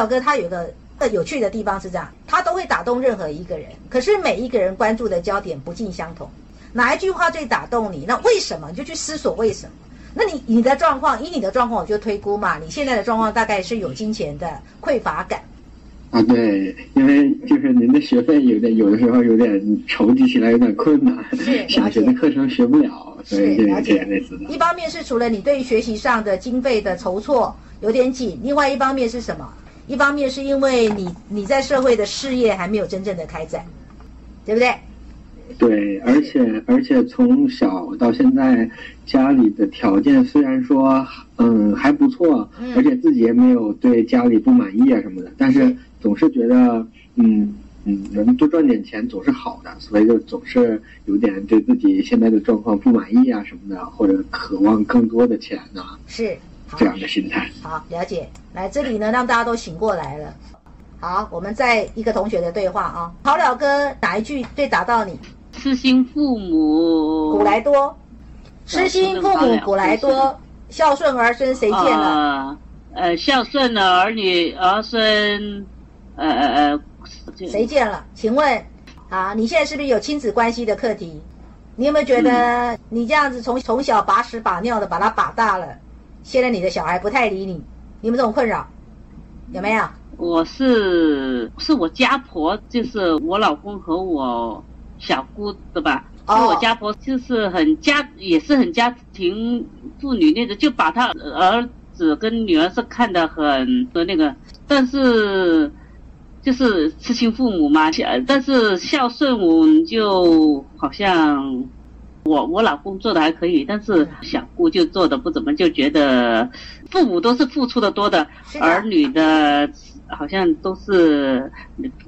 了哥他有个呃有趣的地方是这样，他都会打动任何一个人，可是每一个人关注的焦点不尽相同。哪一句话最打动你？那为什么？你就去思索为什么。那你你的状况，以你的状况，我就推估嘛，你现在的状况大概是有金钱的匮乏感。啊，对，因为就是您的学费有点，有的时候有点筹集起来有点困难，想学的课程学不了，所以了解类似的。一方面是除了你对于学习上的经费的筹措有点紧，另外一方面是什么？一方面是因为你你在社会的事业还没有真正的开展，对不对？对，而且而且从小到现在，家里的条件虽然说嗯还不错，而且自己也没有对家里不满意啊什么的，但是总是觉得嗯嗯能多赚点钱总是好的，所以就总是有点对自己现在的状况不满意啊什么的，或者渴望更多的钱啊，是这样的心态。好，了解。来这里呢，让大家都醒过来了。好，我们再一个同学的对话啊，好了哥哪一句最打到你？痴心父母古来多，痴心父母古来多，孝顺儿孙谁见了？呃，孝顺的儿女儿孙，呃呃呃，谁见了？请问，啊，你现在是不是有亲子关系的课题？你有没有觉得你这样子从从小把屎把尿的把他把大了，现在你的小孩不太理你，你有没有这种困扰？有没有？我是是我家婆，就是我老公和我。小姑的吧，就我家婆就是很家，也是很家庭妇女那种，就把她儿子跟女儿是看得很的那个，但是就是痴心父母嘛，但是孝顺我就好像我我老公做的还可以，但是小姑就做的不怎么，就觉得父母都是付出的多的，儿女的好像都是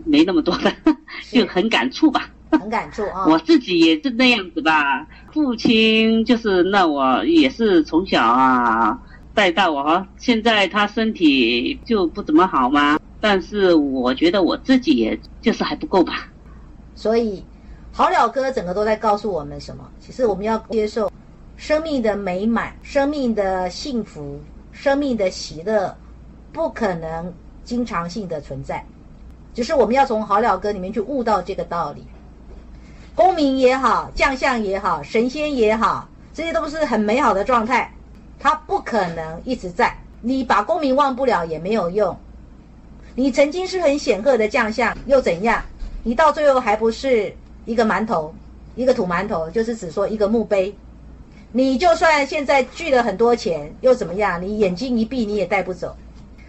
没那么多的，就很感触吧。很感触啊！我自己也是那样子吧。父亲就是那我也是从小啊带到我，现在他身体就不怎么好嘛。但是我觉得我自己也就是还不够吧。所以，好了哥整个都在告诉我们什么？其实我们要接受生命的美满、生命的幸福、生命的喜乐，不可能经常性的存在。就是我们要从好了哥里面去悟到这个道理。功名也好，将相也好，神仙也好，这些都不是很美好的状态，它不可能一直在。你把功名忘不了也没有用。你曾经是很显赫的将相，又怎样？你到最后还不是一个馒头，一个土馒头，就是只说一个墓碑。你就算现在聚了很多钱，又怎么样？你眼睛一闭，你也带不走。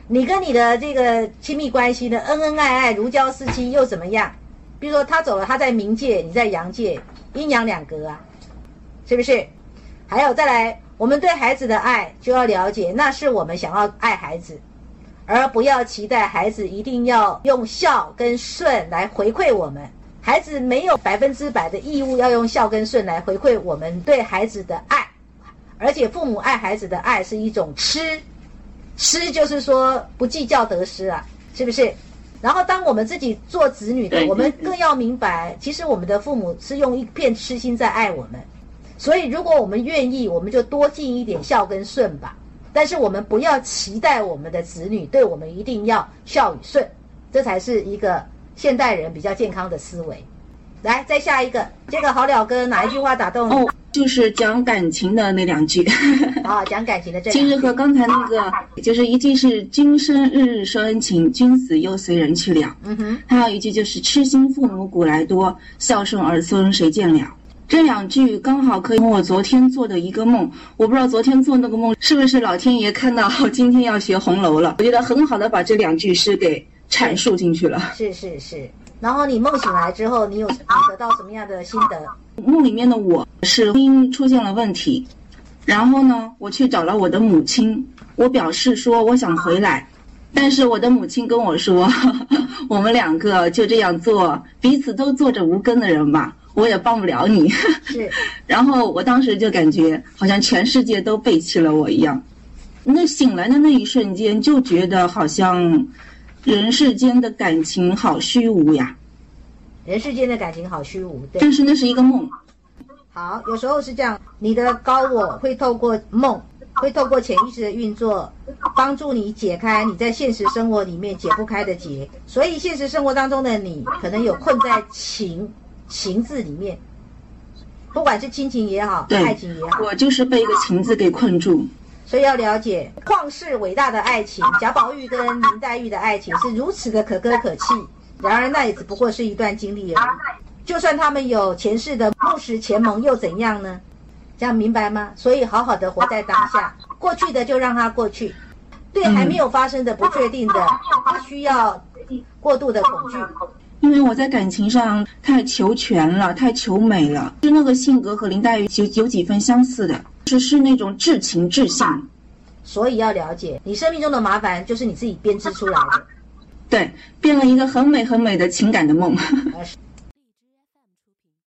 你跟你的这个亲密关系的恩恩爱爱，如胶似漆，又怎么样？比如说他走了，他在冥界，你在阳界，阴阳两隔啊，是不是？还有再来，我们对孩子的爱就要了解，那是我们想要爱孩子，而不要期待孩子一定要用孝跟顺来回馈我们。孩子没有百分之百的义务要用孝跟顺来回馈我们对孩子的爱，而且父母爱孩子的爱是一种吃，吃就是说不计较得失啊，是不是？然后，当我们自己做子女的，我们更要明白，其实我们的父母是用一片痴心在爱我们。所以，如果我们愿意，我们就多尽一点孝跟顺吧。但是，我们不要期待我们的子女对我们一定要孝与顺，这才是一个现代人比较健康的思维。来，再下一个，这个好了哥哪一句话打动你？就是讲感情的那两句。啊，讲感情的这。其实和刚才那个，就是一句是“今生日日说恩情，君子又随人去了”。嗯哼。还有一句就是“痴心父母古来多，孝顺儿孙谁见了”。这两句刚好可以我昨天做的一个梦。我不知道昨天做那个梦是不是老天爷看到今天要学红楼了，我觉得很好的把这两句诗给阐述进去了。是是是。然后你梦醒来之后，你有你得到什么样的心得？梦里面的我是婚姻出现了问题，然后呢，我去找了我的母亲，我表示说我想回来，但是我的母亲跟我说，我们两个就这样做，彼此都做着无根的人吧，我也帮不了你。是，然后我当时就感觉好像全世界都背弃了我一样，那醒来的那一瞬间就觉得好像。人世间的感情好虚无呀，人世间的感情好虚无。对，但是那是一个梦。好，有时候是这样，你的高我会透过梦会透过潜意识的运作，帮助你解开你在现实生活里面解不开的结。所以现实生活当中的你，可能有困在情情字里面，不管是亲情也好，爱情也好，我就是被一个情字给困住。所以要了解旷世伟大的爱情，贾宝玉跟林黛玉的爱情是如此的可歌可泣。然而那也只不过是一段经历而已。就算他们有前世的木石前盟，又怎样呢？这样明白吗？所以好好的活在当下，过去的就让它过去。对还没有发生的不确定的，不需要过度的恐惧。因为我在感情上太求全了，太求美了，就那个性格和林黛玉有有几分相似的，是是那种至情至性。所以要了解，你生命中的麻烦就是你自己编织出来的。对，编了一个很美很美的情感的梦。